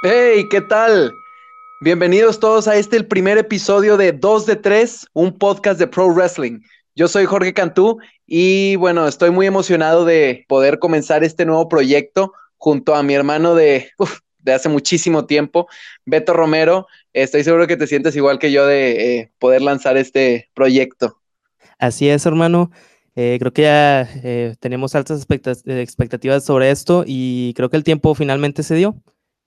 Hey, ¿qué tal? Bienvenidos todos a este, el primer episodio de 2 de 3, un podcast de Pro Wrestling. Yo soy Jorge Cantú y bueno, estoy muy emocionado de poder comenzar este nuevo proyecto junto a mi hermano de, de hace muchísimo tiempo, Beto Romero. Estoy seguro que te sientes igual que yo de eh, poder lanzar este proyecto. Así es, hermano. Eh, creo que ya eh, tenemos altas expectativas sobre esto y creo que el tiempo finalmente se dio.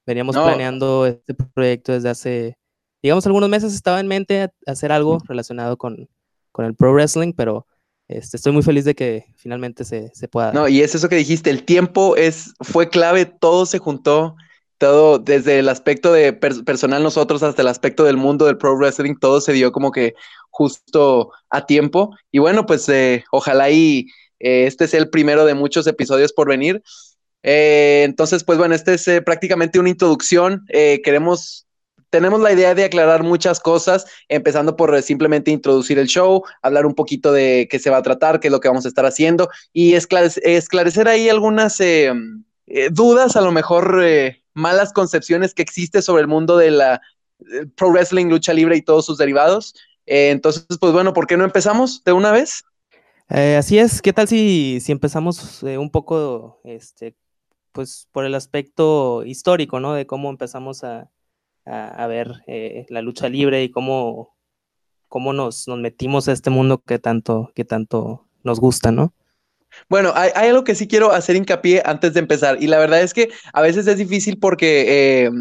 Veníamos No. planeando este proyecto desde hace, digamos, algunos meses estaba en mente hacer algo relacionado con, con el pro wrestling, pero este, estoy muy feliz de que finalmente se, se pueda. No, y es eso que dijiste, el tiempo es, fue clave, todo se juntó, todo, desde el aspecto de per- personal nosotros hasta el aspecto del mundo del pro wrestling, todo se dio como que justo a tiempo. Y bueno, pues eh, ojalá y eh, este sea el primero de muchos episodios por venir. Eh, entonces, pues bueno, este es eh, prácticamente una introducción. Eh, queremos, tenemos la idea de aclarar muchas cosas, empezando por eh, simplemente introducir el show, hablar un poquito de qué se va a tratar, qué es lo que vamos a estar haciendo y esclarec- esclarecer ahí algunas dudas, a lo mejor malas concepciones que existe sobre el mundo de la pro wrestling, lucha libre y todos sus derivados. Entonces, pues bueno, ¿por qué no empezamos de una vez? Así es, ¿qué tal si, si empezamos un poco, este, pues por el aspecto histórico, ¿no? De cómo empezamos a, a, ver eh, la lucha libre y cómo, cómo nos, nos metimos a este mundo que tanto, que tanto nos gusta, ¿no? Bueno, hay, hay algo que sí quiero hacer hincapié antes de empezar y la verdad es que a veces es difícil porque eh,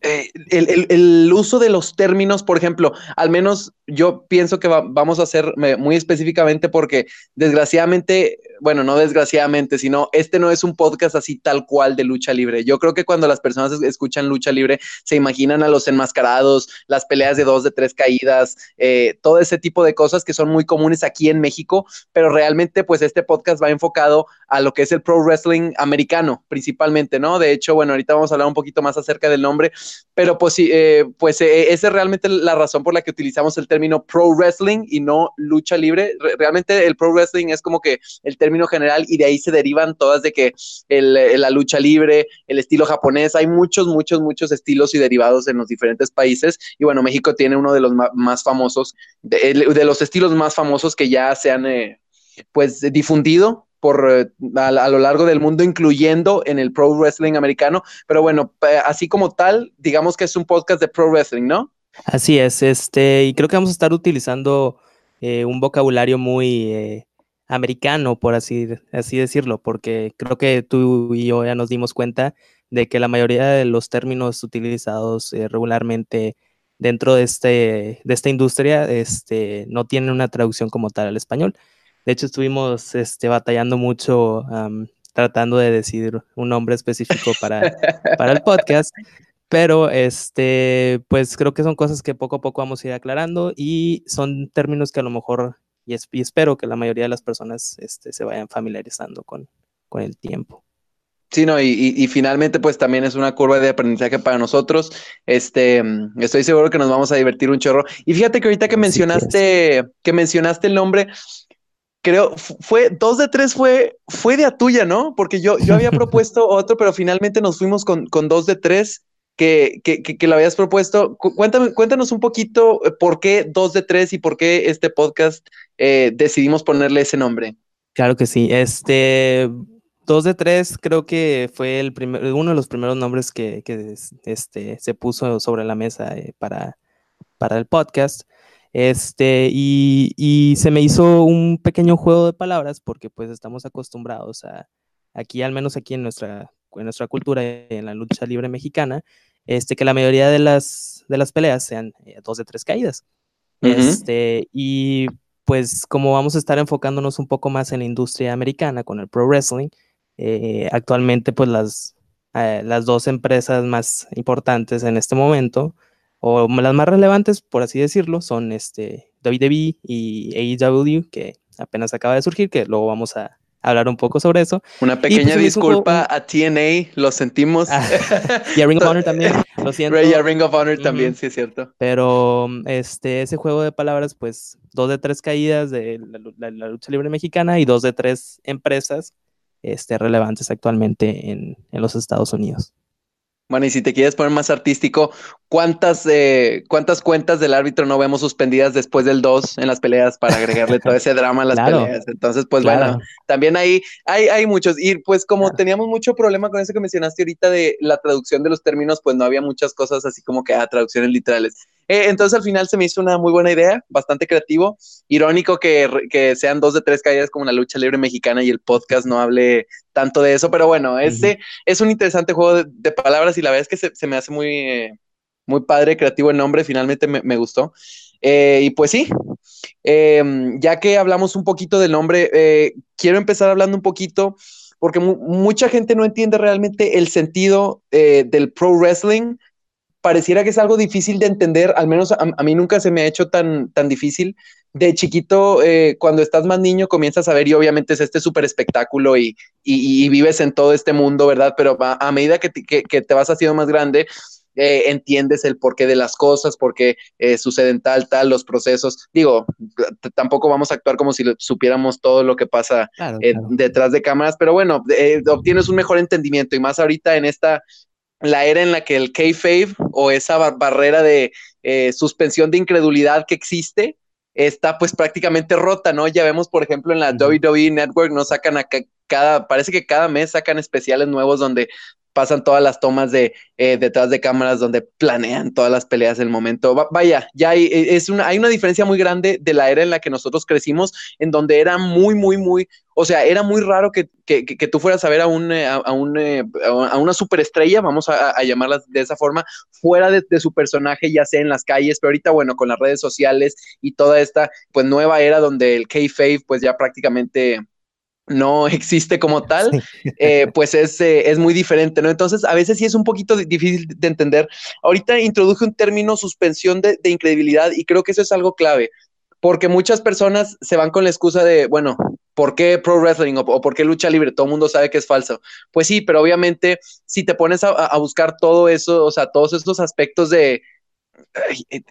eh, el, el- el uso de los términos, por ejemplo, al menos yo pienso que va- vamos a hacer muy específicamente porque desgraciadamente, bueno, no desgraciadamente, sino este no es un podcast así tal cual de lucha libre. Yo creo que cuando las personas es- escuchan lucha libre se imaginan a los enmascarados, las peleas de dos, de tres caídas, eh, todo ese tipo de cosas que son muy comunes aquí en México, pero realmente pues este podcast va enfocado a lo que es el pro wrestling americano principalmente, ¿no? De hecho, bueno, ahorita vamos a hablar un poquito más acerca del nombre, pero pues sí, eh, pues eh, esa es realmente la razón por la que utilizamos el término pro wrestling y no lucha libre. Re- realmente el pro wrestling es como que el término general y de ahí se derivan todas de que el, el- la lucha libre, el estilo japonés, hay muchos, muchos, muchos estilos y derivados en los diferentes países y bueno, México tiene uno de los más famosos, de, de los estilos más famosos que ya se han eh, pues difundido por eh, a, lo largo del mundo, incluyendo en el pro wrestling americano. Pero bueno, pa- así como tal, digamos que es un podcast de pro wrestling, ¿no? Así es, este, y creo que vamos a estar utilizando eh, un vocabulario muy eh, americano, por así, así decirlo, porque creo que tú y yo ya nos dimos cuenta de que la mayoría de los términos utilizados eh, regularmente dentro de, este, de esta industria este, no tienen una traducción como tal al español. De hecho, estuvimos este, batallando mucho tratando de decidir un nombre específico para, para el podcast. Pero este, pues creo que son cosas que poco a poco vamos a ir aclarando y son términos que a lo mejor, y, es- y espero que la mayoría de las personas este, se vayan familiarizando con, con el tiempo. Sí, no, y, y, y finalmente, pues también es una curva de aprendizaje para nosotros. Este, estoy seguro que nos vamos a divertir un chorro. Y fíjate que ahorita que mencionaste, que mencionaste el nombre, creo, fu- fue, dos de tres fue, fue de a tuya, ¿no? Porque yo, yo había propuesto otro, pero finalmente nos fuimos con, con dos de tres que, que, que, que lo habías propuesto. Cu- Cuéntame, cuéntanos un poquito eh, por qué dos de tres y por qué este podcast eh, decidimos ponerle ese nombre. Claro que sí. Este, dos de tres creo que fue el primer, uno de los primeros nombres que, que es- este, se puso sobre la mesa eh, para, para el podcast. Este, y, y se me hizo un pequeño juego de palabras porque pues estamos acostumbrados a, aquí, al menos aquí en nuestra, en nuestra cultura, en la lucha libre mexicana, este, que la mayoría de las, de las peleas sean eh, dos de tres caídas. Ujú. Este, y pues como vamos a estar enfocándonos un poco más en la industria americana con el pro wrestling, eh, actualmente pues las, eh, las dos empresas más importantes en este momento, o las más relevantes, por así decirlo, son este, WWE y AEW, que apenas acaba de surgir, que luego vamos a hablar un poco sobre eso. Una pues, pequeña un disculpa a TNA, lo sentimos. Ah, Y a Ring of Honor también, lo siento. Ray, a Ring of Honor también, sí es cierto. Pero este, ese juego de palabras, pues dos de tres caídas de la- la lucha libre mexicana y dos de tres empresas este, relevantes actualmente en, en los Estados Unidos. Bueno, y si te quieres poner más artístico, ¿cuántas, eh, ¿cuántas cuentas del árbitro no vemos suspendidas después del 2 en las peleas para agregarle todo ese drama a las peleas? Entonces, pues bueno, también ahí hay, hay muchos. Y pues como teníamos mucho problema con eso que mencionaste ahorita de la traducción de los términos, pues no había muchas cosas así como que ah, traducciones literales. Eh, entonces al final se me hizo una muy buena idea, bastante creativo. Irónico que, que, sean dos de tres caídas como la lucha libre mexicana y el podcast no hable tanto de eso, pero bueno, este es un interesante juego de, palabras y la verdad es que se, se me hace muy, eh, muy padre, creativo el nombre, finalmente me, me gustó. Eh, y pues sí, em, ya que hablamos un poquito del nombre, quiero empezar hablando un poquito porque mucha gente no entiende realmente el sentido del pro wrestling pareciera que es algo difícil de entender, al menos a, mí nunca se me ha hecho tan, tan difícil. De chiquito, eh, cuando estás más niño, comienzas a ver y obviamente es este súper espectáculo y, y, vives en todo este mundo, ¿verdad? Pero a, medida que te, que, te, vas haciendo más grande, eh, entiendes el porqué de las cosas, por qué eh, suceden tal, tal, los procesos. Digo, tampoco vamos a actuar como si supiéramos todo lo que pasa detrás de cámaras, pero bueno, obtienes un mejor entendimiento y más ahorita en esta la era en la que el kayfabe o esa barrera de eh, suspensión de incredulidad que existe está pues prácticamente rota, ¿no? Ya vemos, por ejemplo, en la WWE Network, no sacan a cada, parece que cada mes sacan especiales nuevos donde pasan todas las tomas de eh, detrás de cámaras donde planean todas las peleas del momento. vaya, ya hay, e, es una, hay una diferencia muy grande de la era en la que nosotros crecimos, en donde era muy, muy, muy, o sea, era muy raro que, que, que tú fueras a ver a, un, eh, a, un, eh, a una superestrella, vamos a, a, llamarla de esa forma, fuera de, de, su personaje, ya sea en las calles, pero ahorita, bueno, con las redes sociales y toda esta, pues, nueva era donde el K-Fave, pues, ya prácticamente no existe como tal, eh, pues es, eh, es, muy diferente, ¿no? Entonces, a veces sí es un poquito difícil de entender. Ahorita introduje un término suspensión de, incredibilidad y creo que eso es algo clave, porque muchas personas se van con la excusa de, bueno, ¿por qué pro wrestling o, por qué lucha libre? Todo el mundo sabe que es falso. Pues sí, pero obviamente si te pones a, a buscar todo eso, o sea, todos estos aspectos de,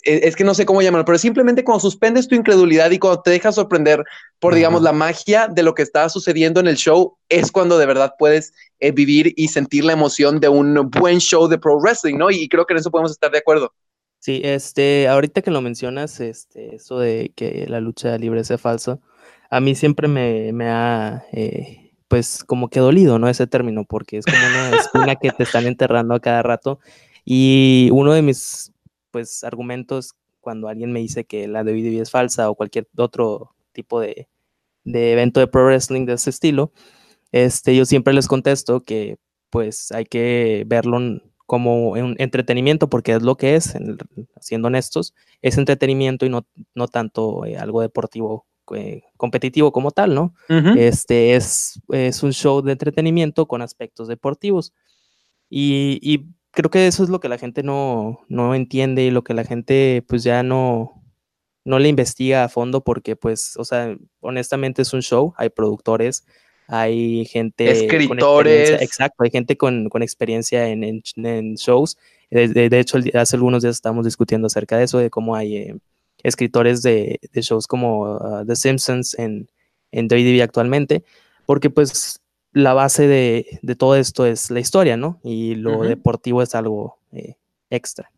es que no sé cómo llamarlo, pero simplemente cuando suspendes tu incredulidad y cuando te dejas sorprender por, digamos, la magia de lo que está sucediendo en el show, es cuando de verdad puedes eh, vivir y sentir la emoción de un buen show de pro wrestling, ¿no? Y, creo que en eso podemos estar de acuerdo. Sí, este, ahorita que lo mencionas, este, eso de que la lucha libre sea falso, a mí siempre me, me ha, eh, pues, como que dolido, ¿no? Ese término, porque es como una espina que te están enterrando a cada rato. Y uno de mis pues argumentos cuando alguien me dice que la WWE es falsa o cualquier otro tipo de, evento de pro wrestling de ese estilo, este, yo siempre les contesto que pues hay que verlo como un entretenimiento porque es lo que es, siendo honestos, es entretenimiento y no, no tanto eh, algo deportivo eh, competitivo como tal, ¿no? Este es, es un show de entretenimiento con aspectos deportivos. Y, y creo que eso es lo que la gente no, no entiende y lo que la gente pues ya no, no le investiga a fondo porque pues, o sea, honestamente es un show, hay productores, hay gente... Escritores. exacto, hay gente con, con experiencia en, en, shows. De, de, hecho, hace algunos días estamos discutiendo acerca de eso, de cómo hay eh, escritores de, de, shows como uh, The Simpsons en, en WWE actualmente, porque pues la base de, todo esto es la historia, ¿no? Y lo deportivo es algo eh, extra.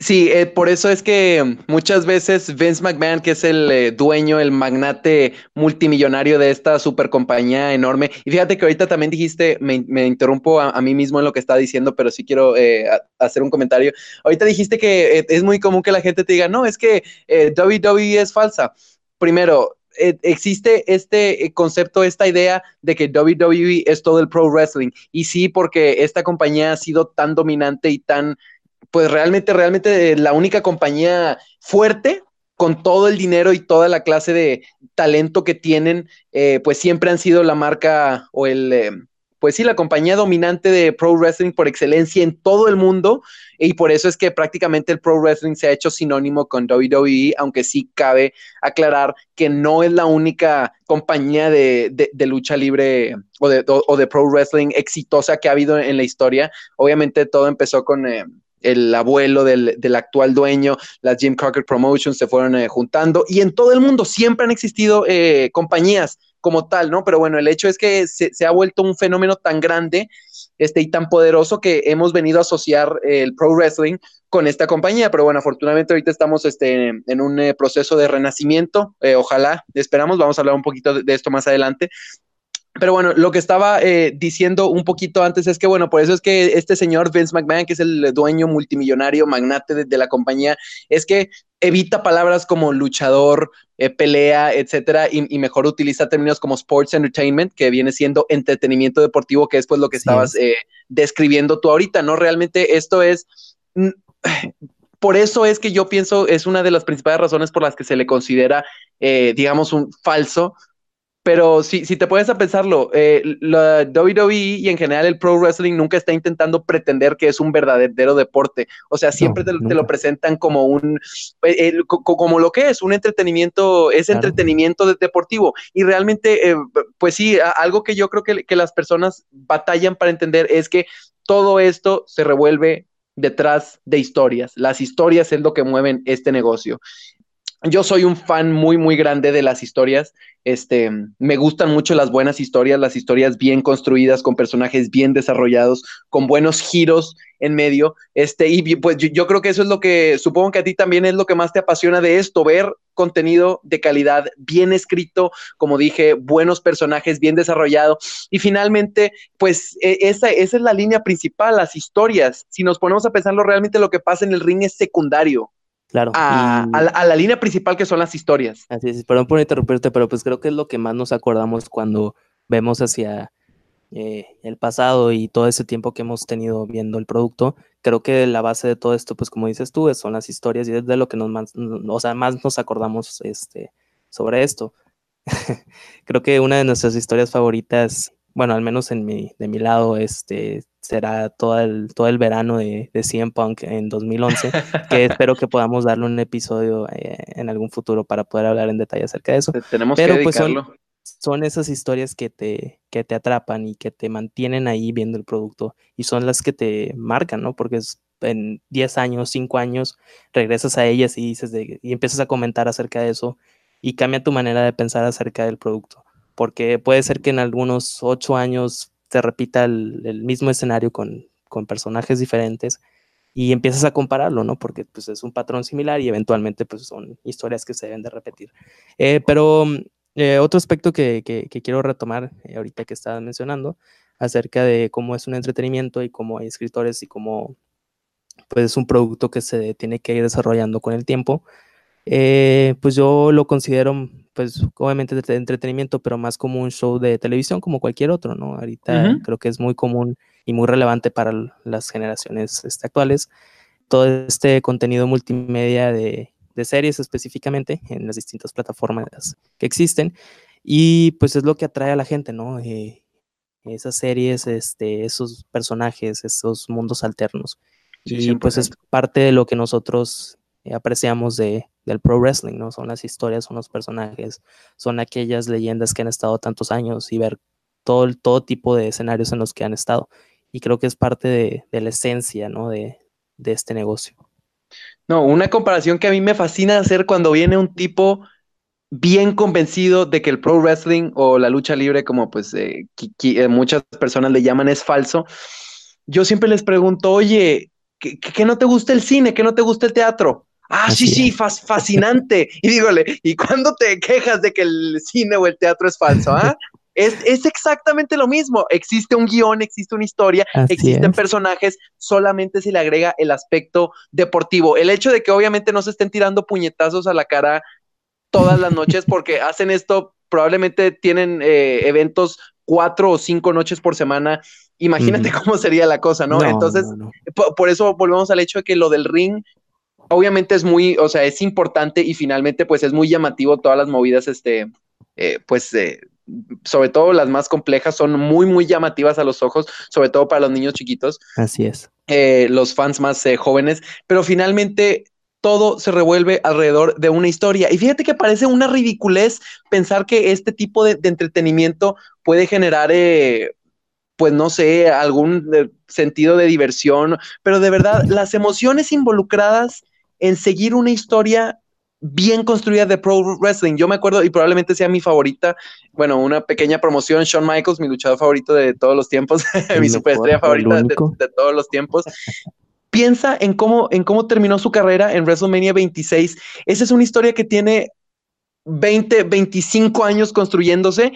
Sí, eh, por eso es que muchas veces Vince McMahon, que es el eh, dueño, el magnate multimillonario de esta super compañía enorme, y fíjate que ahorita también dijiste, me, interrumpo a, mí mismo en lo que está diciendo, pero sí quiero hacer un comentario. Ahorita dijiste que es muy común que la gente te diga, no, es que WWE es falsa. Primero, eh, existe este eh, concepto, esta idea de que WWE es todo el pro wrestling. Y sí, porque esta compañía ha sido tan dominante y tan, pues realmente, realmente eh, la única compañía fuerte con todo el dinero y toda la clase de talento que tienen, pues siempre han sido la marca o el, pues sí, la compañía dominante de pro wrestling por excelencia en todo el mundo y por eso es que prácticamente el pro wrestling se ha hecho sinónimo con WWE, aunque sí cabe aclarar que no es la única compañía de, lucha libre o de, de, pro wrestling exitosa que ha habido en la historia. Obviamente todo empezó con... Eh, el abuelo del, actual dueño, las Jim Crockett Promotions se fueron eh, juntando y en todo el mundo siempre han existido eh, compañías como tal, ¿no? Pero bueno, el hecho es que se, ha vuelto un fenómeno tan grande este, y tan poderoso que hemos venido a asociar el pro wrestling con esta compañía, pero bueno, afortunadamente ahorita estamos este, en un eh, proceso de renacimiento, eh, ojalá, esperamos, vamos a hablar un poquito de, esto más adelante, pero bueno, lo que estaba eh, diciendo un poquito antes es que, bueno, por eso es que este señor Vince McMahon, que es el dueño multimillonario, magnate de, la compañía, es que evita palabras como luchador, eh, pelea, etcétera, y, mejor utiliza términos como sports entertainment, que viene siendo entretenimiento deportivo, que es pues lo que estabas eh, describiendo tú ahorita, ¿no? Realmente esto es. Por eso es que yo pienso, es una de las principales razones por las que se le considera, digamos, un falso, pero si, si te puedes a pensarlo, eh, la WWE y en general el pro wrestling nunca está intentando pretender que es un verdadero deporte. O sea, siempre te, lo presentan como un, eh, como lo que es, un entretenimiento, es entretenimiento deportivo. Y realmente, eh, pues sí, algo que yo creo que, que las personas batallan para entender es que todo esto se revuelve detrás de historias. Las historias es lo que mueven este negocio yo soy un fan muy, muy grande de las historias. Este, me gustan mucho las buenas historias, las historias bien construidas, con personajes bien desarrollados, con buenos giros en medio. Este, y pues yo, creo que eso es lo que, supongo que a ti también es lo que más te apasiona de esto, ver contenido de calidad, bien escrito, como dije, buenos personajes, bien desarrollado. Y finalmente, pues e, esa, esa es la línea principal, las historias. Si nos ponemos a pensarlo, realmente lo que pasa en el ring es secundario. Claro. A, la, línea principal que son las historias. Así es, perdón por interrumpirte, pero pues creo que es lo que más nos acordamos cuando vemos hacia eh, el pasado y todo ese tiempo que hemos tenido viendo el producto. Creo que la base de todo esto, pues como dices tú, son las historias y es de lo que nos más, o sea, más nos acordamos este, sobre esto. creo que una de nuestras historias favoritas bueno, al menos en mi, de mi lado, este, será todo el, todo el verano de, de CM Punk en 2011, que espero que podamos darle un episodio eh, en algún futuro para poder hablar en detalle acerca de eso. Tenemos Pero, que pues son, son, esas historias que te, que te atrapan y que te mantienen ahí viendo el producto y son las que te marcan, ¿no? Porque en 10 años, 5 años, regresas a ellas y dices de, y empiezas a comentar acerca de eso y cambia tu manera de pensar acerca del producto porque puede ser que en algunos ocho años te repita el, mismo escenario con, personajes diferentes y empiezas a compararlo, ¿no? Porque pues es un patrón similar y eventualmente pues son historias que se deben de repetir. Eh, pero eh, otro aspecto que, quiero retomar eh, ahorita que estabas mencionando acerca de cómo es un entretenimiento y cómo hay escritores y cómo pues es un producto que se tiene que ir desarrollando con el tiempo, pues yo lo considero pues obviamente de entretenimiento, pero más como un show de televisión como cualquier otro, ¿no? Ahorita creo que es muy común y muy relevante para las generaciones este, actuales. Todo este contenido multimedia de, series específicamente en las distintas plataformas que existen y pues es lo que atrae a la gente, ¿no? Eh, esas series, este, esos personajes, esos mundos alternos. y pues es parte de lo que nosotros apreciamos de, del pro wrestling, ¿no? Son las historias, son los personajes, son aquellas leyendas que han estado tantos años y ver todo, todo tipo de escenarios en los que han estado. Y creo que es parte de, la esencia, ¿no? De, este negocio. No, una comparación que a mí me fascina hacer cuando viene un tipo bien convencido de que el pro wrestling o la lucha libre, como pues eh, eh, muchas personas le llaman, es falso. Yo siempre les pregunto, oye, ¿qué, no te gusta el cine? ¿Qué no te gusta el teatro? Ah, sí, sí, fascinante. Y dígole, ¿y cuándo te quejas de que el cine o el teatro es falso? Ah? Es, es, exactamente lo mismo. Existe un guion, existe una historia, existen personajes, solamente se le agrega el aspecto deportivo. El hecho de que obviamente no se estén tirando puñetazos a la cara todas las noches porque hacen esto, probablemente tienen eh, eventos cuatro o cinco noches por semana. Imagínate cómo sería la cosa, ¿no? Entonces, por, eso volvemos al hecho de que lo del ring obviamente es muy, o sea, es importante y finalmente pues es muy llamativo todas las movidas, este, eh, pues, eh, sobre todo las más complejas, son muy, muy llamativas a los ojos, sobre todo para los niños chiquitos. Así es. Eh, los fans más jóvenes, pero finalmente todo se revuelve alrededor de una historia. Y fíjate que parece una ridiculez pensar que este tipo de, de entretenimiento puede generar pues no sé, algún sentido de diversión, pero de verdad, las emociones involucradas en seguir una historia bien construida de pro wrestling. Yo me acuerdo, y probablemente sea mi favorita, bueno, una pequeña promoción, Shawn Michaels, mi luchador favorito de todos los tiempos, mi superestrella favorita de, de, todos los tiempos. Piensa en cómo, en cómo terminó su carrera en WrestleMania 26. Esa es una historia que tiene 20, 25 años construyéndose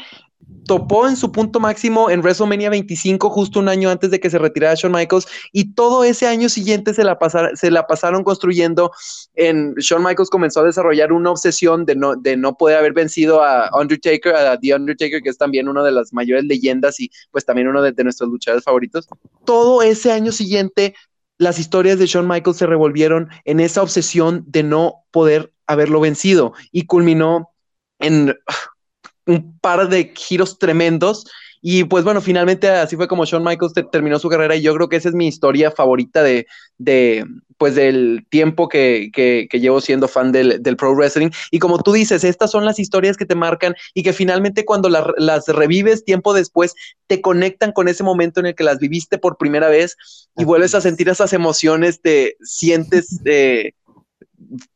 topó en su punto máximo en WrestleMania 25, justo un año antes de que se retirara Shawn Michaels, y todo ese año siguiente se la, pasaron construyendo. En, Shawn Michaels comenzó a desarrollar una obsesión de no, de no poder haber vencido a Undertaker, a The Undertaker, que es también una de las mayores leyendas y pues también uno de nuestros luchadores favoritos. Todo ese año siguiente, las historias de Shawn Michaels se revolvieron en esa obsesión de no poder haberlo vencido y culminó en un par de giros tremendos. Y pues bueno, finalmente así fue como Shawn Michaels terminó su carrera y yo creo que esa es mi historia favorita de, de pues del tiempo que, que, llevo siendo fan del, del, pro wrestling. Y como tú dices, estas son las historias que te marcan y que finalmente cuando las revives tiempo después, te conectan con ese momento en el que las viviste por primera vez y vuelves a sentir esas emociones, te sientes... Eh,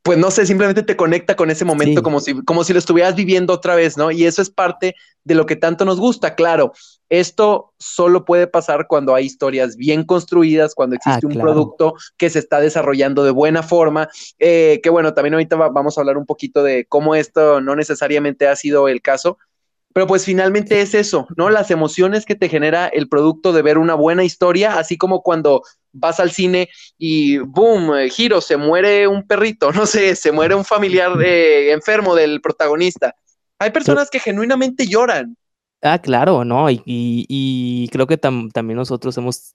pues no sé, simplemente te conecta con ese momento como, si, como si lo estuvieras viviendo otra vez, ¿no? Y eso es parte de lo que tanto nos gusta. Claro, esto solo puede pasar cuando hay historias bien construidas, cuando existe ah, un producto que se está desarrollando de buena forma. Eh, que bueno, también ahorita vamos a hablar un poquito de cómo esto no necesariamente ha sido el caso, pero pues finalmente es eso, ¿no? Las emociones que te genera el producto de ver una buena historia, así como cuando vas al cine y boom, eh, giro, se muere un perrito, no sé, se muere un familiar eh, enfermo del protagonista. Hay personas que genuinamente lloran. Ah, claro, ¿no? Y, creo que también nosotros hemos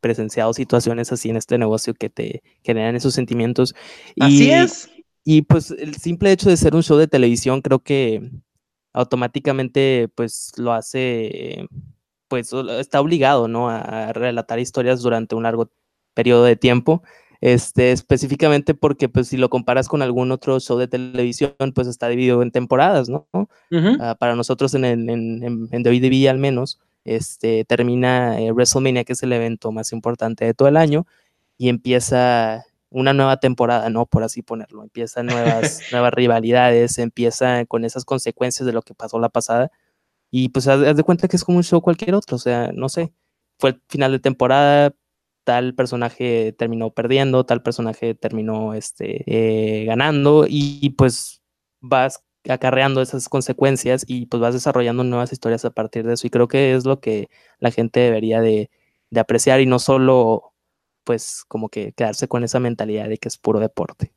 presenciado situaciones así en este negocio que te generan esos sentimientos. así es. Y pues el simple hecho de ser un show de televisión creo que automáticamente pues lo hace, pues está obligado, ¿no? A relatar historias durante un largo periodo de tiempo. Este, específicamente porque pues si lo comparas con algún otro show de televisión, pues está dividido en temporadas, ¿no? Ah, para nosotros en, en, en, en WWE al menos, este, termina eh, WrestleMania, que es el evento más importante de todo el año, y empieza una nueva temporada, ¿no? Por así ponerlo. Empiezan nuevas, nuevas rivalidades, empieza con esas consecuencias de lo que pasó la pasada. Y pues haz, de cuenta que es como un show cualquier otro, o sea, no sé. Fue el final de temporada, tal personaje terminó perdiendo, tal personaje terminó este, eh, ganando y, pues vas acarreando esas consecuencias y pues vas desarrollando nuevas historias a partir de eso y creo que es lo que la gente debería de, de apreciar y no solo pues como que quedarse con esa mentalidad de que es puro deporte.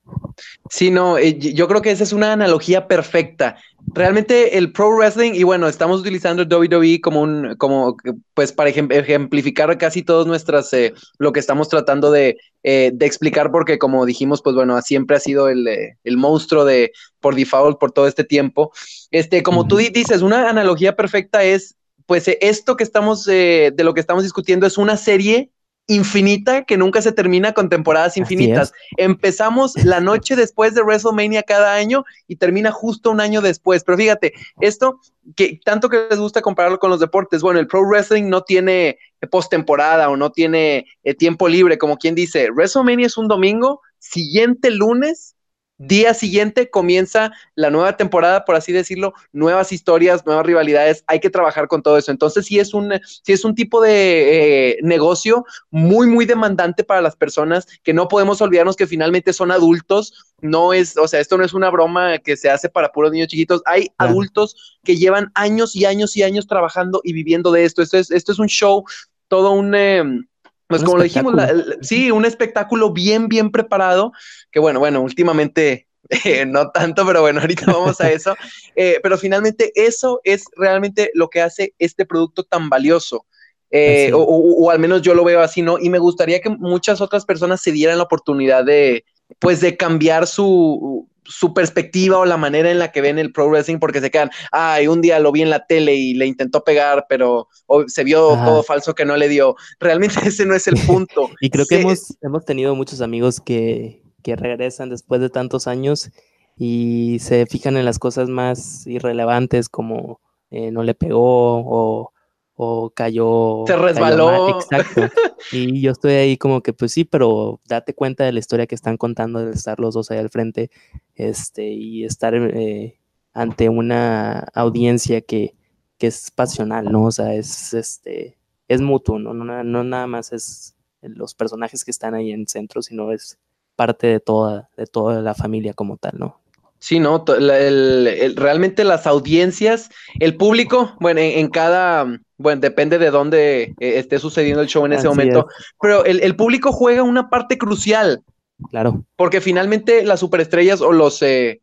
Sí, no, eh, yo creo que esa es una analogía perfecta. Realmente el pro wrestling, y bueno, estamos utilizando el WWE como un, como, pues para ejemplificar casi todas nuestras, eh, lo que estamos tratando de, eh, de, explicar, porque como dijimos, pues bueno, siempre ha sido el, el, monstruo de, por default, por todo este tiempo. Este, como tú dices, una analogía perfecta es, pues esto que estamos, de lo que estamos discutiendo es una serie infinita que nunca se termina con temporadas infinitas. Empezamos la noche después de WrestleMania cada año y termina justo un año después. Pero fíjate, esto que tanto que les gusta compararlo con los deportes, bueno, el pro wrestling no tiene postemporada o no tiene eh, tiempo libre, como quien dice, WrestleMania es un domingo, siguiente lunes Día siguiente comienza la nueva temporada, por así decirlo, nuevas historias, nuevas rivalidades, hay que trabajar con todo eso. Entonces, sí es un, sí es un tipo de eh, negocio muy, muy demandante para las personas, que no podemos olvidarnos que finalmente son adultos, no es, o sea, esto no es una broma que se hace para puros niños chiquitos, hay adultos que llevan años y años y años trabajando y viviendo de esto. Esto es, esto es un show, todo un... Em, pues como lo dijimos, sí, un espectáculo bien, bien preparado, que bueno, bueno, últimamente eh, no tanto, pero bueno, ahorita vamos a eso. Eh, pero finalmente eso es realmente lo que hace este producto tan valioso. Eh, o, o, al menos yo lo veo así, ¿no? Y me gustaría que muchas otras personas se dieran la oportunidad de, pues, de cambiar su, su perspectiva o la manera en la que ven el pro wrestling porque se quedan, ay, un día lo vi en la tele y le intentó pegar, pero se vio todo falso que no le dio. Realmente ese no es el punto. y creo que hemos, hemos tenido muchos amigos que, que regresan después de tantos años y se fijan en las cosas más irrelevantes como eh, no le pegó o, o cayó. Se resbaló. Exacto. y yo estoy ahí como que, pues sí, pero date cuenta de la historia que están contando de estar los dos ahí al frente este, y estar eh, ante una audiencia que, que, es pasional, ¿no? O sea, es, este, es mutuo, ¿no? No, no nada más es los personajes que están ahí en centro, sino es parte de toda, de toda la familia como tal, ¿no? Sí, no, realmente las audiencias, el público, bueno, en, cada, bueno, depende de dónde eh, esté sucediendo el show en ese momento, pero el, público juega una parte crucial. Claro. Porque finalmente las superestrellas o los, eh,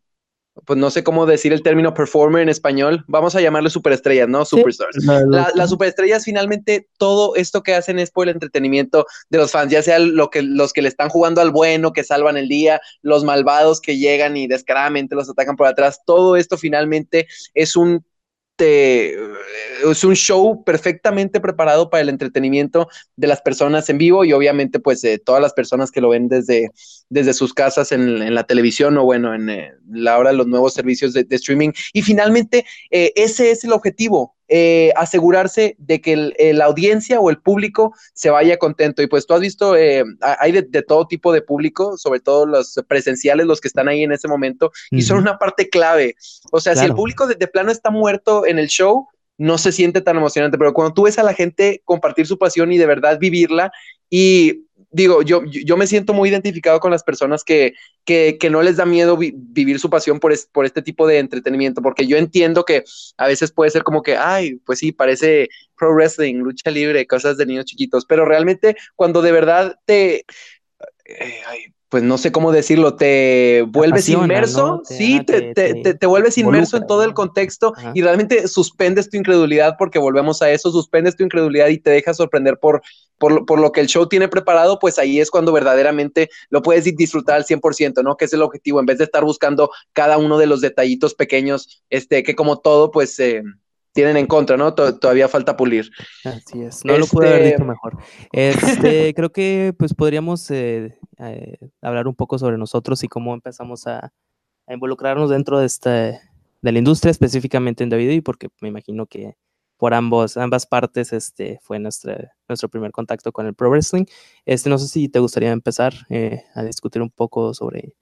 pues no sé cómo decir el término performer en español, vamos a llamarle superestrellas, ¿no? Superstars. las superestrellas finalmente todo esto que hacen es por el entretenimiento de los fans, ya sea lo que, los que le están jugando al bueno, que salvan el día, los malvados que llegan y descaradamente los atacan por atrás, todo esto finalmente es un este, es un show perfectamente preparado para el entretenimiento de las personas en vivo y obviamente pues todas las personas que lo ven desde, desde sus casas en, la televisión o bueno, en eh, la hora de los nuevos servicios de, streaming. Y finalmente, eh, ese es el objetivo, eh, asegurarse de que la audiencia o el público se vaya contento. Y pues tú has visto, eh, hay de, todo tipo de público, sobre todo los presenciales, los que están ahí en ese momento, y son una parte clave. O sea, si el público de, de, plano está muerto en el show, no se siente tan emocionante, pero cuando tú ves a la gente compartir su pasión y de verdad vivirla, y digo, yo, yo me siento muy identificado con las personas que, que, que no les da miedo vivir su pasión por, por este tipo de entretenimiento, porque yo entiendo que a veces puede ser como que, ay, pues sí, parece pro wrestling, lucha libre, cosas de niños chiquitos, pero realmente cuando de verdad te... Eh, pues no sé cómo decirlo, te vuelves inmerso, sí, te, te, te, vuelves inmerso en todo el contexto y realmente suspendes tu incredulidad porque volvemos a eso, suspendes tu incredulidad y te dejas sorprender por, por, por, lo que el show tiene preparado, pues ahí es cuando verdaderamente lo puedes disfrutar al 100%, ¿no? Que es el objetivo, en vez de estar buscando cada uno de los detallitos pequeños, este, que como todo, pues... Eh, tienen en contra, ¿no? todavía falta pulir. Así es, no lo pude haber dicho este mejor. Este, creo que pues podríamos eh, eh, hablar un poco sobre nosotros y cómo empezamos a, involucrarnos dentro de esta de la industria, específicamente en WWE, porque me imagino que por ambos, ambas partes este, fue nuestra, nuestro primer contacto con el Pro Wrestling. Este, no sé si te gustaría empezar eh, a discutir un poco sobre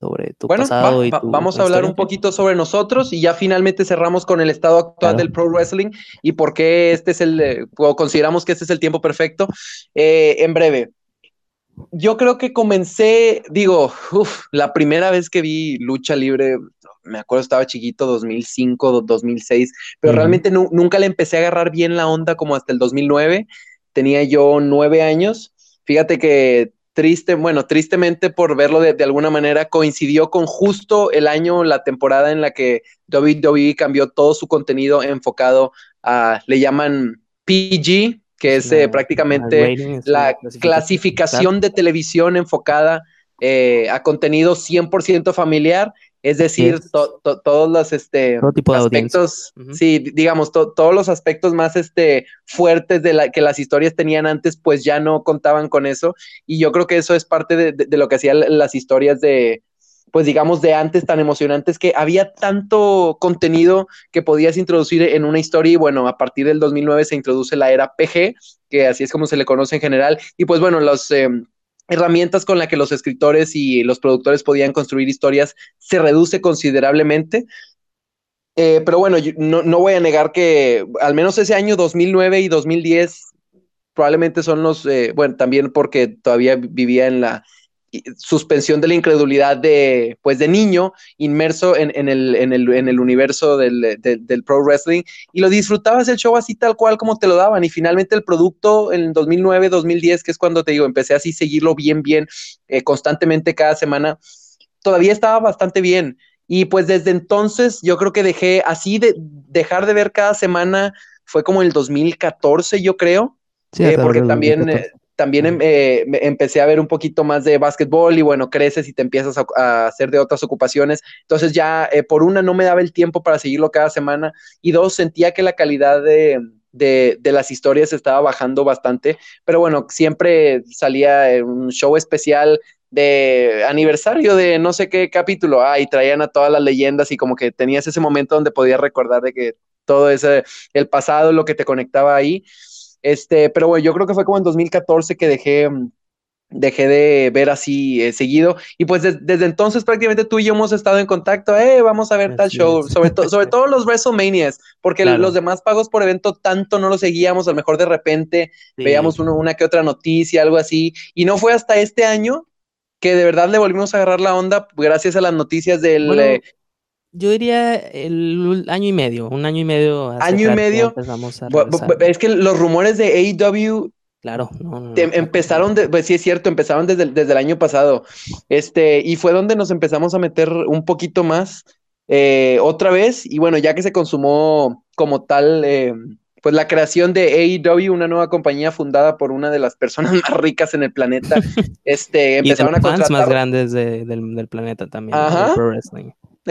sobre tu bueno, pasado y vamos a hablar un poquito sobre nosotros y ya finalmente cerramos con el estado actual del pro wrestling y por qué este es el, o consideramos que este es el tiempo perfecto. Eh, en breve, yo creo que comencé, digo, la primera vez que vi lucha libre, me acuerdo estaba chiquito, 2005, 2006, pero realmente nunca le empecé a agarrar bien la onda como hasta el 2009. Tenía yo nueve años. Fíjate que triste, bueno, tristemente por verlo de, alguna manera, coincidió con justo el año, la temporada en la que WWE cambió todo su contenido enfocado a, le llaman PG, que es eh, prácticamente la clasificación de televisión enfocada eh, a contenido 100% familiar es decir, todos los este, aspectos, sí, digamos, todos los aspectos más este, fuertes de la que las historias tenían antes, pues ya no contaban con eso. Y yo creo que eso es parte de, lo que hacían las historias de, pues digamos, de antes tan emocionantes, que había tanto contenido que podías introducir en una historia. Y bueno, a partir del 2009 se introduce la era PG, que así es como se le conoce en general. Y pues bueno, los. Em, herramientas con las que los escritores y los productores podían construir historias se reduce considerablemente. Eh, pero bueno, no, voy a negar que al menos ese año 2009 y 2010 probablemente son los, eh, bueno, también porque todavía vivía en la suspensión de la incredulidad de, pues, de niño, inmerso en, el, en, el, en el, universo del, del, pro wrestling, y lo disfrutabas el show así tal cual como te lo daban, y finalmente el producto en 2009, 2010, que es cuando te digo, empecé así seguirlo bien, bien, eh, constantemente cada semana, todavía estaba bastante bien, y pues desde entonces yo creo que dejé así de dejar de ver cada semana, fue como el 2014, yo creo, eh, porque también también em, eh, empecé a ver un poquito más de básquetbol y bueno, creces y te empiezas a, hacer de otras ocupaciones. Entonces ya eh, por una no me daba el tiempo para seguirlo cada semana y dos, sentía que la calidad de, las historias estaba bajando bastante, pero bueno, siempre salía un show especial de aniversario de no sé qué capítulo, ah, y traían a todas las leyendas y como que tenías ese momento donde podías recordar de que todo ese, el pasado, lo que te conectaba ahí. Este, pero bueno, yo creo que fue como en 2014 que dejé, dejé de ver así eh, seguido. Y pues desde entonces prácticamente tú y yo hemos estado en contacto, eh, vamos a ver tal show, sobre, sobre todo los WrestleManias, porque los demás pagos por evento tanto no los seguíamos, a lo mejor de repente veíamos una que otra noticia, algo así. Y no fue hasta este año que de verdad le volvimos a agarrar la onda gracias a las noticias del... Eh, yo diría el año y medio, un año y medio. Año y medio. es que los rumores de AEW Claro, empezaron, pues sí es cierto, empezaron desde, desde, el año pasado. Este, y fue donde nos empezamos a meter un poquito más eh, otra vez. Y bueno, ya que se consumó como tal, eh, pues la creación de AEW, una nueva compañía fundada por una de las personas más ricas en el planeta. este, empezaron a contratar. más grandes del, planeta también. Ajá.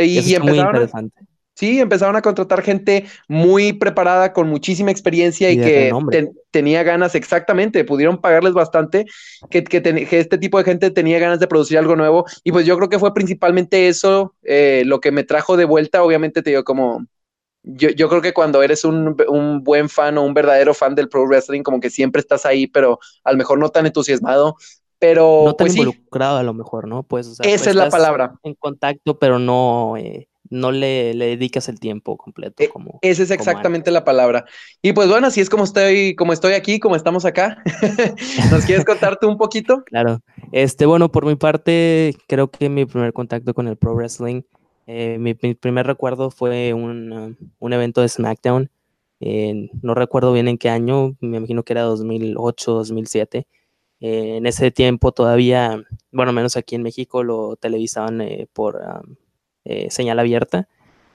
Y, y empezaron, muy interesante. Sí, empezaron a contratar gente muy preparada, con muchísima experiencia y, que tenía ganas, exactamente, pudieron pagarles bastante, que, este tipo de gente tenía ganas de producir algo nuevo. Y pues yo creo que fue principalmente eso eh, lo que me trajo de vuelta. Obviamente te digo, como yo, yo creo que cuando eres un, buen fan o un verdadero fan del pro wrestling, como que siempre estás ahí, pero a lo mejor no tan entusiasmado. Pero no tan pues involucrado a lo mejor, ¿no? Pues, Esa pues, es la palabra. En contacto, pero no. Eh no le, le, dedicas el tiempo completo. E, como, Esa es exactamente la palabra. Y pues bueno, así es como estoy, como estoy aquí, como estamos acá. ¿Nos quieres contarte un poquito? Claro. Este, bueno, por mi parte, creo que mi primer contacto con el Pro Wrestling, eh, mi, primer recuerdo fue un, un evento de SmackDown. no recuerdo bien en qué año, me imagino que era 2008, 2007. Eh, en ese tiempo todavía, bueno, menos aquí en México, lo televisaban eh, por eh, señal abierta.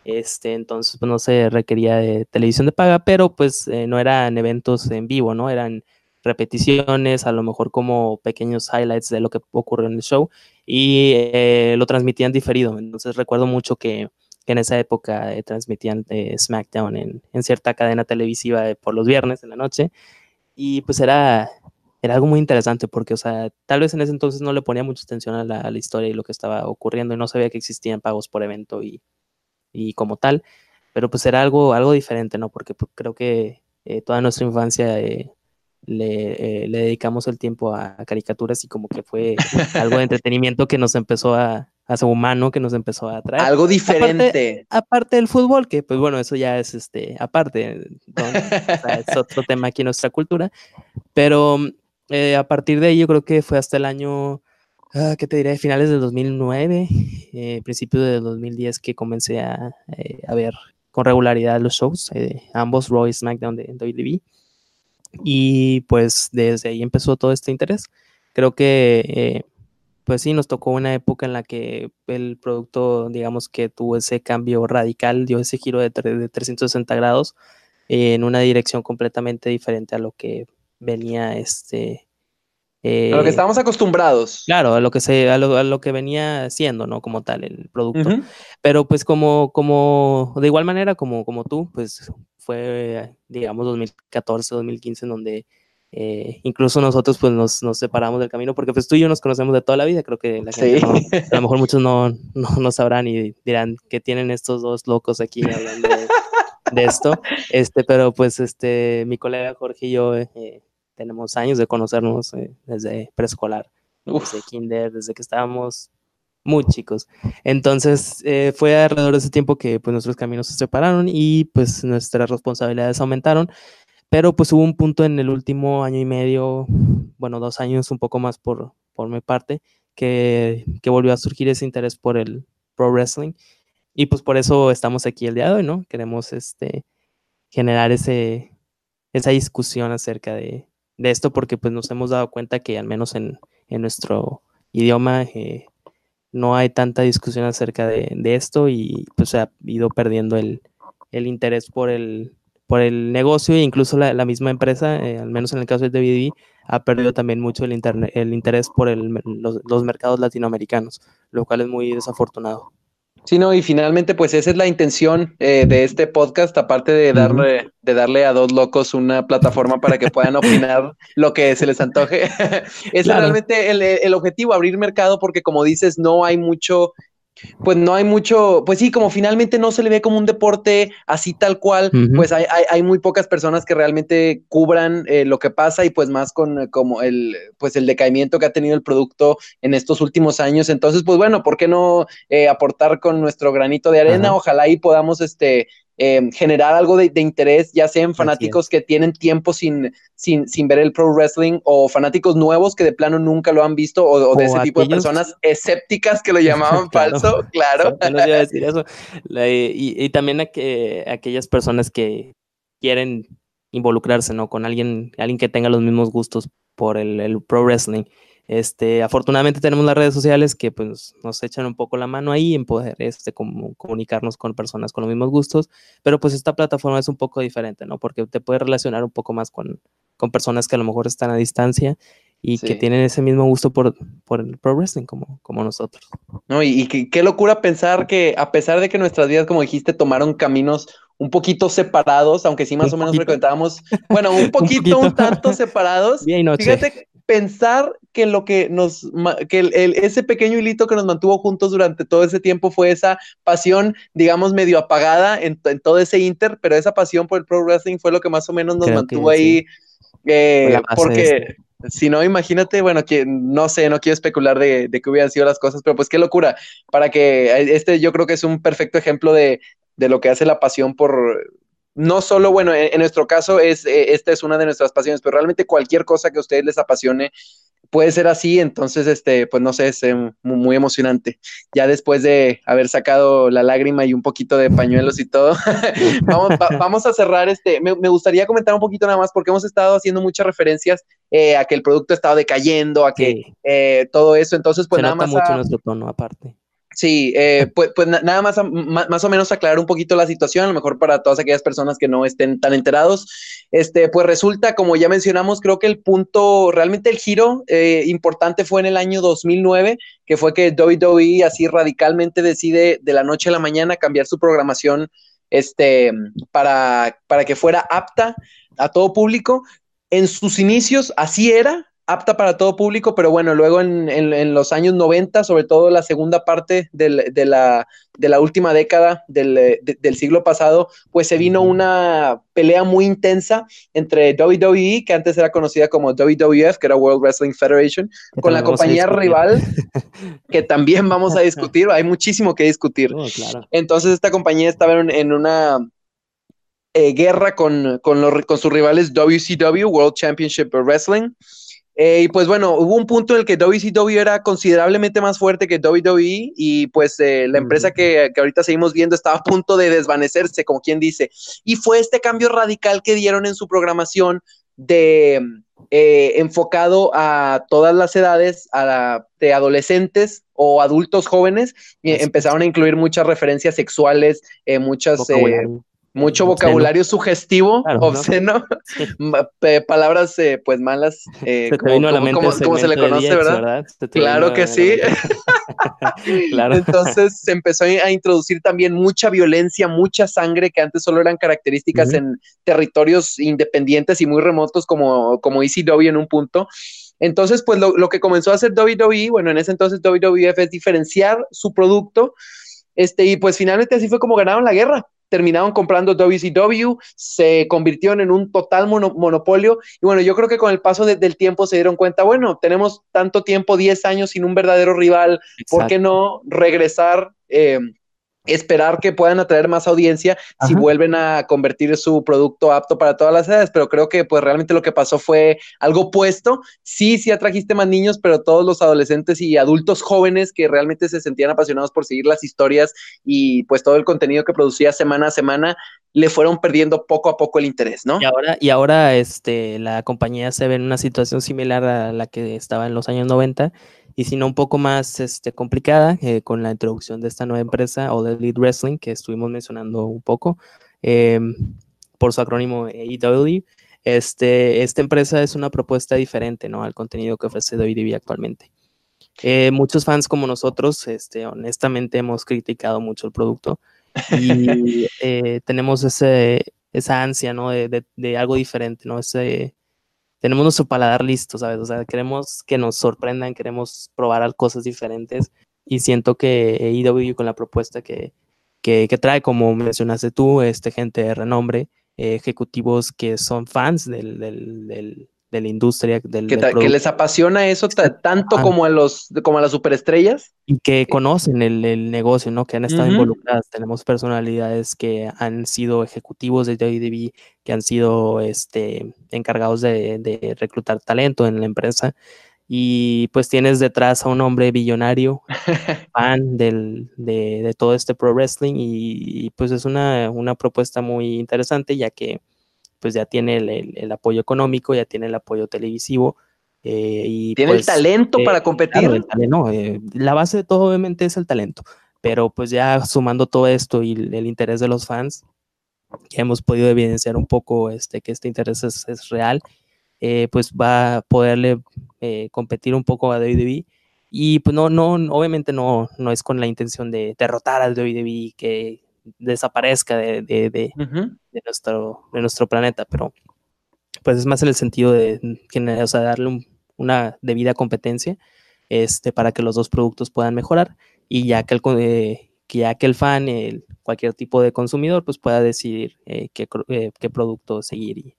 Este, entonces pues, no se requería de televisión de paga, pero pues eh, no eran eventos en vivo, ¿no? Eran repeticiones, a lo mejor como pequeños highlights de lo que ocurrió en el show y eh, lo transmitían diferido. Entonces recuerdo mucho que, en esa época transmitían SmackDown en, en, cierta cadena televisiva por los viernes en la noche y pues era, era algo muy interesante porque, o sea, tal vez en ese entonces no le ponía mucha atención a la, historia y lo que estaba ocurriendo y no sabía que existían pagos por evento y, y como tal, pero pues era algo, algo diferente, ¿no? Porque pues, creo que eh, toda nuestra infancia eh, le, eh, le, dedicamos el tiempo a, caricaturas y como que fue algo de entretenimiento que nos empezó a, hacer humano, que nos empezó a atraer. Algo diferente. Aparte, del fútbol, que pues bueno, eso ya es este, aparte, es otro tema aquí en nuestra cultura, pero eh, a partir de ahí yo creo que fue hasta el año, ah, ¿qué te diré? Finales del 2009, eh, principio del 2010 que comencé a, eh, a, ver con regularidad los shows, ambos Raw y SmackDown de WWE. Y pues desde ahí empezó todo este interés. Creo que pues sí, nos tocó una época en la que el producto, digamos que tuvo ese cambio radical, dio ese giro de, de 360 grados en una dirección completamente diferente a lo que venía este... a lo que eh, estábamos acostumbrados. Claro, a lo que se, a lo, que venía siendo, ¿no? Como tal, el producto. Pero pues como, como, de igual manera como, como tú, pues fue, digamos, 2014, 2015, en donde eh, incluso nosotros pues nos, separamos del camino, porque pues tú y yo nos conocemos de toda la vida, creo que la gente a lo mejor muchos no, no, sabrán y dirán que tienen estos dos locos aquí hablando de, esto, este, pero pues este, mi colega Jorge y yo eh, tenemos años de conocernos eh, desde preescolar, desde kinder, desde que estábamos muy chicos. Entonces eh, fue alrededor de ese tiempo que pues nuestros caminos se separaron y pues nuestras responsabilidades aumentaron. Pero pues hubo un punto en el último año y medio, bueno, dos años un poco más por, por mi parte, que, que volvió a surgir ese interés por el pro wrestling. Y pues por eso estamos aquí el día de hoy, ¿no? Queremos este, generar ese, esa discusión acerca de, de esto porque pues nos hemos dado cuenta que al menos en, nuestro idioma eh, no hay tanta discusión acerca de, esto y pues se ha ido perdiendo el, interés por el, por el negocio e incluso la, misma empresa, eh, al menos en el caso de DVD, ha perdido también mucho el, el interés por los mercados latinoamericanos, lo cual es muy desafortunado. Sí, no, y finalmente, pues esa es la intención eh, de este podcast, aparte de darle, de darle a dos locos una plataforma para que puedan opinar lo que se les antoje. es realmente el, el, objetivo, abrir mercado, porque como dices, no hay mucho pues no hay mucho, pues sí, como finalmente no se le ve como un deporte así tal cual, pues hay, hay, muy pocas personas que realmente cubran eh, lo que pasa y pues más con eh, como el, pues el decaimiento que ha tenido el producto en estos últimos años. Entonces, pues bueno, ¿por qué no eh, aportar con nuestro granito de arena? Ojalá y podamos este, Em, generar algo de, interés, ya sean fanáticos que tienen tiempo sin, sin, sin, ver el pro wrestling o fanáticos nuevos que de plano nunca lo han visto o, de ese tipo de personas escépticas que lo llamaban falso, claro. decir eso. y, también a que, aquellas personas que quieren involucrarse, ¿no? Con alguien, alguien que tenga los mismos gustos por el, el pro wrestling este, afortunadamente tenemos las redes sociales que pues, nos echan un poco la mano ahí en poder este, como, comunicarnos con personas con los mismos gustos, pero pues esta plataforma es un poco diferente, ¿no? Porque te puede relacionar un poco más con, con personas que a lo mejor están a distancia y que tienen ese mismo gusto por, por el pro wrestling como, como nosotros. No, y, qué locura pensar que a pesar de que nuestras vidas, como dijiste, tomaron caminos un poquito separados, aunque sí más o menos frecuentábamos, bueno, un poquito, un, tanto separados. Fíjate, pensar que lo que nos, que el, ese pequeño hilito que nos mantuvo juntos durante todo ese tiempo fue esa pasión, digamos, medio apagada en, todo ese inter, pero esa pasión por el pro wrestling fue lo que más o menos nos mantuvo ahí, eh, porque si no, imagínate, bueno, que no sé, no quiero especular de, de qué hubieran sido las cosas, pero pues qué locura, para que este yo creo que es un perfecto ejemplo de, de lo que hace la pasión por, no solo, bueno, en, nuestro caso es, eh, esta es una de nuestras pasiones, pero realmente cualquier cosa que a ustedes les apasione puede ser así, entonces, este, pues no sé, es eh, muy, emocionante. Ya después de haber sacado la lágrima y un poquito de pañuelos y todo, vamos, a cerrar este, me, gustaría comentar un poquito nada más porque hemos estado haciendo muchas referencias eh, a que el producto estaba decayendo, a que todo eso, entonces, pues nada más. mucho nuestro tono aparte. Sí, eh, pues, pues nada más, más o menos aclarar un poquito la situación, a lo mejor para todas aquellas personas que no estén tan enterados. Este, pues resulta, como ya mencionamos, creo que el punto, realmente el giro eh, importante fue en el año 2009, que fue que WWE así radicalmente decide de la noche a la mañana cambiar su programación este, para, para que fuera apta a todo público. En sus inicios así era, apta para todo público, pero bueno, luego en, los años 90, sobre todo la segunda parte de, la, de, la, última década del, siglo pasado, pues se vino una pelea muy intensa entre WWE, que antes era conocida como WWF, que era World Wrestling Federation, con la compañía rival, que también vamos a discutir, hay muchísimo que discutir. Oh, Entonces esta compañía estaba en, una... Eh, guerra con, con, los, con sus rivales WCW, World Championship Wrestling, eh, y pues bueno, hubo un punto en el que WCW era considerablemente más fuerte que WWE y pues eh, la empresa que, que, ahorita seguimos viendo estaba a punto de desvanecerse, como quien dice. Y fue este cambio radical que dieron en su programación de eh, enfocado a todas las edades, a, de adolescentes o adultos jóvenes, y empezaron a incluir muchas referencias sexuales, muchas mucho vocabulario sugestivo, obsceno, palabras eh, pues malas, eh, como, se le conoce, ¿verdad? Claro que sí. claro. Entonces se empezó a introducir también mucha violencia, mucha sangre que antes solo eran características en territorios independientes y muy remotos como, como ECW en un punto. Entonces, pues lo, lo que comenzó a hacer WWE, bueno, en ese entonces WWF es diferenciar su producto, este, y pues finalmente así fue como ganaron la guerra terminaron comprando WCW, se convirtieron en un total monopolio. Y bueno, yo creo que con el paso del tiempo se dieron cuenta, bueno, tenemos tanto tiempo, 10 años sin un verdadero rival, ¿por qué no regresar? Eh, esperar que puedan atraer más audiencia si vuelven a convertir su producto apto para todas las edades, pero creo que pues realmente lo que pasó fue algo opuesto. Sí, sí atrajiste más niños, pero todos los adolescentes y adultos jóvenes que realmente se sentían apasionados por seguir las historias y pues todo el contenido que producía semana a semana le fueron perdiendo poco a poco el interés, ¿no? Y ahora, y ahora este, la compañía se ve en una situación similar a la que estaba en los años 90 y si no un poco más este, complicada eh, con la introducción de esta nueva empresa de Lead Wrestling que estuvimos mencionando un poco em, por su acrónimo AEW. Este, esta empresa es una propuesta diferente ¿no? al contenido que ofrece WWE actualmente. Eh, muchos fans como nosotros, este, honestamente, hemos criticado mucho el producto y eh, tenemos ese, esa ansia ¿no? de, de, de, algo diferente, ¿no? ese, tenemos nuestro paladar listo, ¿sabes? O sea, queremos que nos sorprendan, queremos probar cosas diferentes y siento que AEW con la propuesta que, que, trae, como mencionaste tú, este, gente de renombre, eh, ejecutivos que son fans del, del, de la industria. Del, que, que les apasiona eso tanto como a los como a las superestrellas. Y que conocen el, el negocio, ¿no? Que han estado involucradas. Tenemos personalidades que han sido ejecutivos de WWE, que han sido este, encargados de, de reclutar talento en la empresa. Y pues tienes detrás a un hombre billonario, fan del, de, de, todo este pro wrestling, y, y pues es una, una propuesta muy interesante, ya que pues ya tiene el, apoyo económico, ya tiene el apoyo televisivo. Eh, y tiene el pues, talento para eh, competir. no, eh, la base de todo obviamente es el talento, pero pues ya sumando todo esto y el, interés de los fans, ya hemos podido evidenciar un poco este, que este interés es, real, pues va a poderle competir un poco a WWE. Y pues no, no, obviamente no, no es con la intención de derrotar al WWE, que desaparezca de, de, nuestro, de nuestro planeta, pero pues es más en el sentido de o sea, darle una debida competencia este, para que los dos productos puedan mejorar y ya que el, eh, que ya que el fan, el, cualquier tipo de consumidor, pues pueda decidir eh, qué, eh, qué, producto seguir. Y,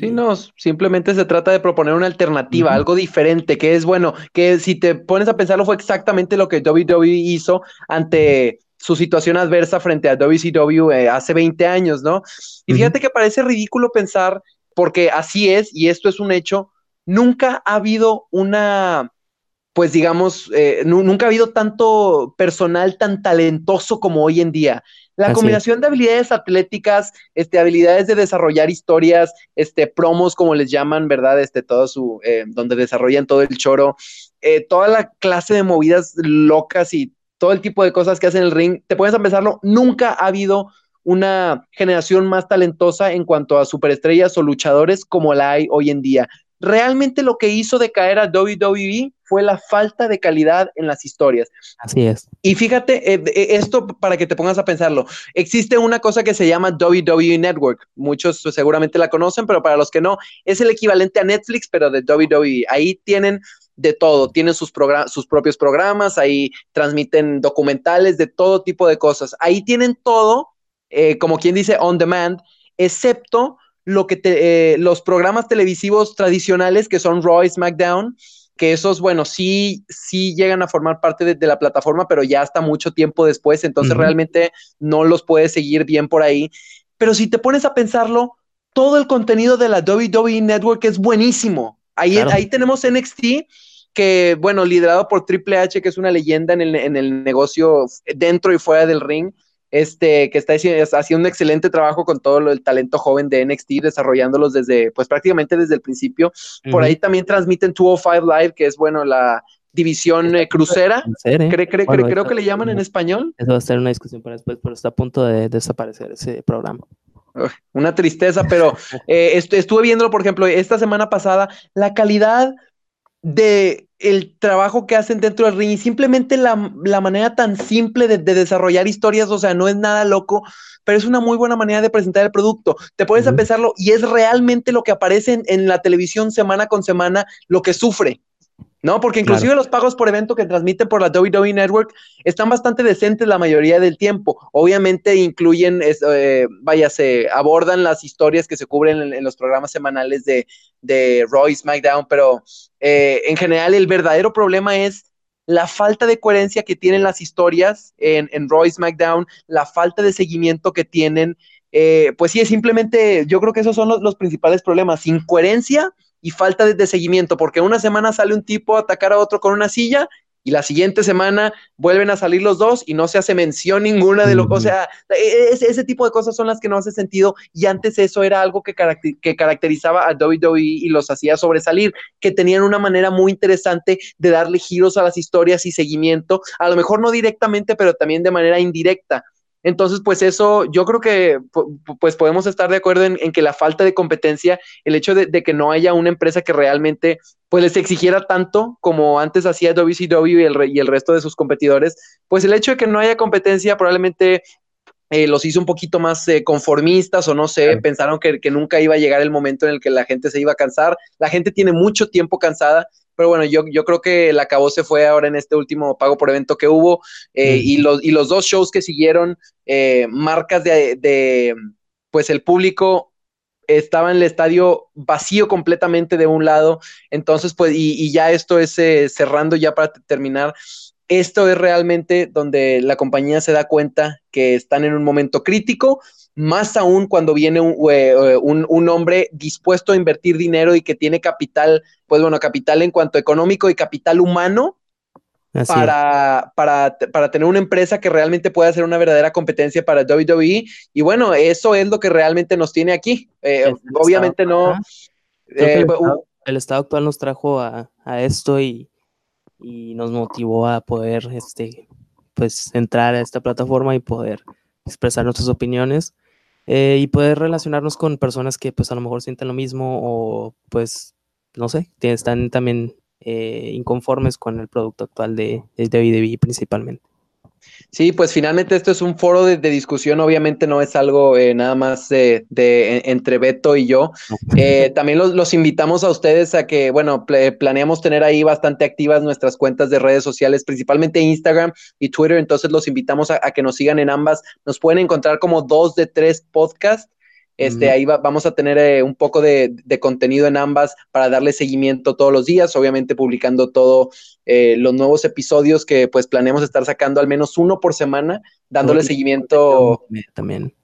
Sí, no, simplemente se trata de proponer una alternativa, algo diferente, que es bueno, que si te pones a pensarlo fue exactamente lo que WWE hizo ante su situación adversa frente a WCW eh, hace 20 años, ¿no? Y fíjate que parece ridículo pensar, porque así es, y esto es un hecho, nunca ha habido una, pues digamos, eh, nunca ha habido tanto personal tan talentoso como hoy en día. La combinación de habilidades atléticas, este, habilidades de desarrollar historias, este, promos, como les llaman, ¿verdad? Este, todo su, eh, donde desarrollan todo el choro, toda la clase de movidas locas y todo el tipo de cosas que hacen el ring, te puedes empezarlo, nunca ha habido una generación más talentosa en cuanto a superestrellas o luchadores como la hay hoy en día. Realmente lo que hizo decaer a WWE fue la falta de calidad en las historias. Así es. Y fíjate, eh, eh, esto para que te pongas a pensarlo, existe una cosa que se llama WWE Network. Muchos seguramente la conocen, pero para los que no, es el equivalente a Netflix, pero de WWE. Ahí tienen de todo, tienen sus, sus propios programas, ahí transmiten documentales de todo tipo de cosas. Ahí tienen todo, eh, como quien dice, on demand, excepto lo que te, eh, los programas televisivos tradicionales que son Raw y SmackDown, que esos, bueno, sí, sí llegan a formar parte de, la plataforma, pero ya hasta mucho tiempo después, entonces realmente no los puedes seguir bien por ahí. Pero si te pones a pensarlo, todo el contenido de la WWE Network es buenísimo. Ahí, ahí tenemos NXT, que, bueno, liderado por Triple H, que es una leyenda en el, en el negocio dentro y fuera del ring, este, que está haciendo un excelente trabajo con todo el talento joven de NXT, desarrollándolos desde, pues prácticamente desde el principio. Por ahí también transmiten 205 Live, que es, bueno, la división eh, crucera. ¿eh? creo que le llaman en español. Eso va a ser una discusión para después, pero está a punto de desaparecer ese programa. Una tristeza, pero eh, estuve viéndolo, por ejemplo, esta semana pasada, la calidad de el trabajo que hacen dentro del ring y simplemente la, manera tan simple de, desarrollar historias, o sea, no es nada loco, pero es una muy buena manera de presentar el producto. Te puedes empezarlo y es realmente lo que aparece en, la televisión semana con semana, lo que sufre. ¿No? Porque inclusive los pagos por evento que transmiten por la WWE Network están bastante decentes la mayoría del tiempo. Obviamente incluyen, eh, vaya, se abordan las historias que se cubren en, los programas semanales de, de Raw y SmackDown, pero eh, en general el verdadero problema es la falta de coherencia que tienen las historias en, en Raw y SmackDown, la falta de seguimiento que tienen. Eh, pues sí, es simplemente, yo creo que esos son los, los principales problemas, incoherencia y falta de, seguimiento, porque una semana sale un tipo a atacar a otro con una silla y la siguiente semana vuelven a salir los dos y no se hace mención ninguna de lo que, o sea, e, e, ese, tipo de cosas son las que no hace sentido y antes eso era algo que, que caracterizaba a WWE y los hacía sobresalir, que tenían una manera muy interesante de darle giros a las historias y seguimiento, a lo mejor no directamente, pero también de manera indirecta. Entonces, pues eso, yo creo que pues podemos estar de acuerdo en, que la falta de competencia, el hecho de, que no haya una empresa que realmente pues les exigiera tanto como antes hacía WCW y el, y el resto de sus competidores, pues el hecho de que no haya competencia probablemente eh, los hizo un poquito más eh, conformistas o no sé, pensaron que, que, nunca iba a llegar el momento en el que la gente se iba a cansar. La gente tiene mucho tiempo cansada pero bueno, yo, yo creo que el acabó se fue ahora en este último pago por evento que hubo eh, y, los, y los dos shows que siguieron, eh, marcas de, de, pues el público estaba en el estadio vacío completamente de un lado, entonces pues y, y ya esto es eh, cerrando ya para terminar, esto es realmente donde la compañía se da cuenta que están en un momento crítico, más aún cuando viene un, eh, un, un, hombre dispuesto a invertir dinero y que tiene capital, pues bueno, capital en cuanto económico y capital humano para, para, para, tener una empresa que realmente pueda ser una verdadera competencia para WWE. Y bueno, eso es lo que realmente nos tiene aquí. Eh, obviamente estado, no. Eh, el, estado, el, estado, actual nos trajo a, a esto y, y, nos motivó a poder este, pues, entrar a esta plataforma y poder expresar nuestras opiniones. Eh, y poder relacionarnos con personas que pues a lo mejor sienten lo mismo o pues no sé, están también eh, inconformes con el producto actual de, de WWE principalmente. Sí, pues finalmente esto es un foro de, de discusión, obviamente no es algo eh, nada más de, de, entre Beto y yo. Eh, también los, los, invitamos a ustedes a que, bueno, planeamos tener ahí bastante activas nuestras cuentas de redes sociales, principalmente Instagram y Twitter, entonces los invitamos a, a que nos sigan en ambas. Nos pueden encontrar como dos de tres podcasts este, Ahí va, vamos a tener eh, un poco de, de, contenido en ambas para darle seguimiento todos los días, obviamente publicando todos eh, los nuevos episodios que pues planeamos estar sacando al menos uno por semana, dándole seguimiento. También.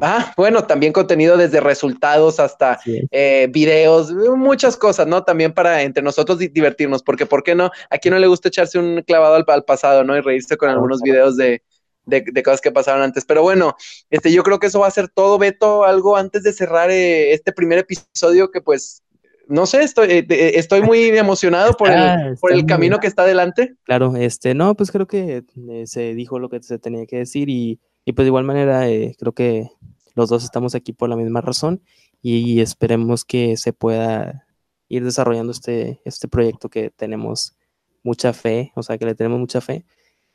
Ah, bueno, también contenido desde resultados hasta sí. eh, videos, muchas cosas, ¿no? También para entre nosotros divertirnos, porque ¿por qué no? A quién no le gusta echarse un clavado al, al pasado, ¿no? Y reírse con algunos videos de, de, de, cosas que pasaron antes. Pero bueno, este, yo creo que eso va a ser todo, Beto, algo antes de cerrar eh, este primer episodio que pues, no sé, estoy, eh, estoy muy emocionado por ah, el, por el camino que está adelante. Claro, este, no, pues creo que eh, se dijo lo que se tenía que decir y, y pues de igual manera eh, creo que los dos estamos aquí por la misma razón y, y esperemos que se pueda ir desarrollando este, este proyecto que tenemos mucha fe, o sea, que le tenemos mucha fe.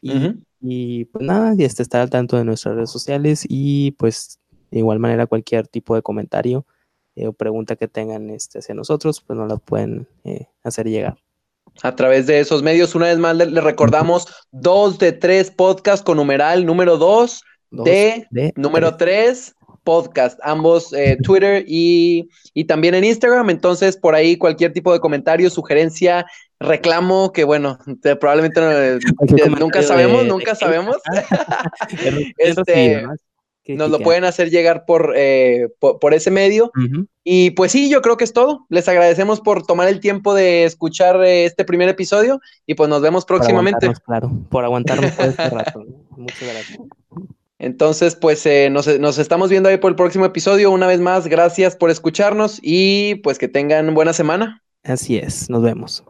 Y, uh -huh. y pues nada, y este está al tanto de nuestras redes sociales y pues de igual manera cualquier tipo de comentario eh, o pregunta que tengan este, hacia nosotros, pues nos la pueden eh, hacer llegar. A través de esos medios, una vez más les le recordamos dos de tres podcast con numeral número dos, dos de, de, número tres. Podcast, ambos eh, Twitter y, y, también en Instagram. Entonces, por ahí cualquier tipo de comentario, sugerencia, reclamo, que bueno, te, probablemente no, nunca sabemos, de, nunca de, sabemos. este, nos lo pueden hacer llegar por, eh, por, por, ese medio. Uh -huh. Y pues sí, yo creo que es todo. Les agradecemos por tomar el tiempo de escuchar eh, este primer episodio y pues nos vemos próximamente. Por claro, por aguantarnos todo este rato. Muchas gracias. Entonces, pues eh, nos, nos, estamos viendo ahí por el próximo episodio. Una vez más, gracias por escucharnos y pues que tengan buena semana. Así es, nos vemos.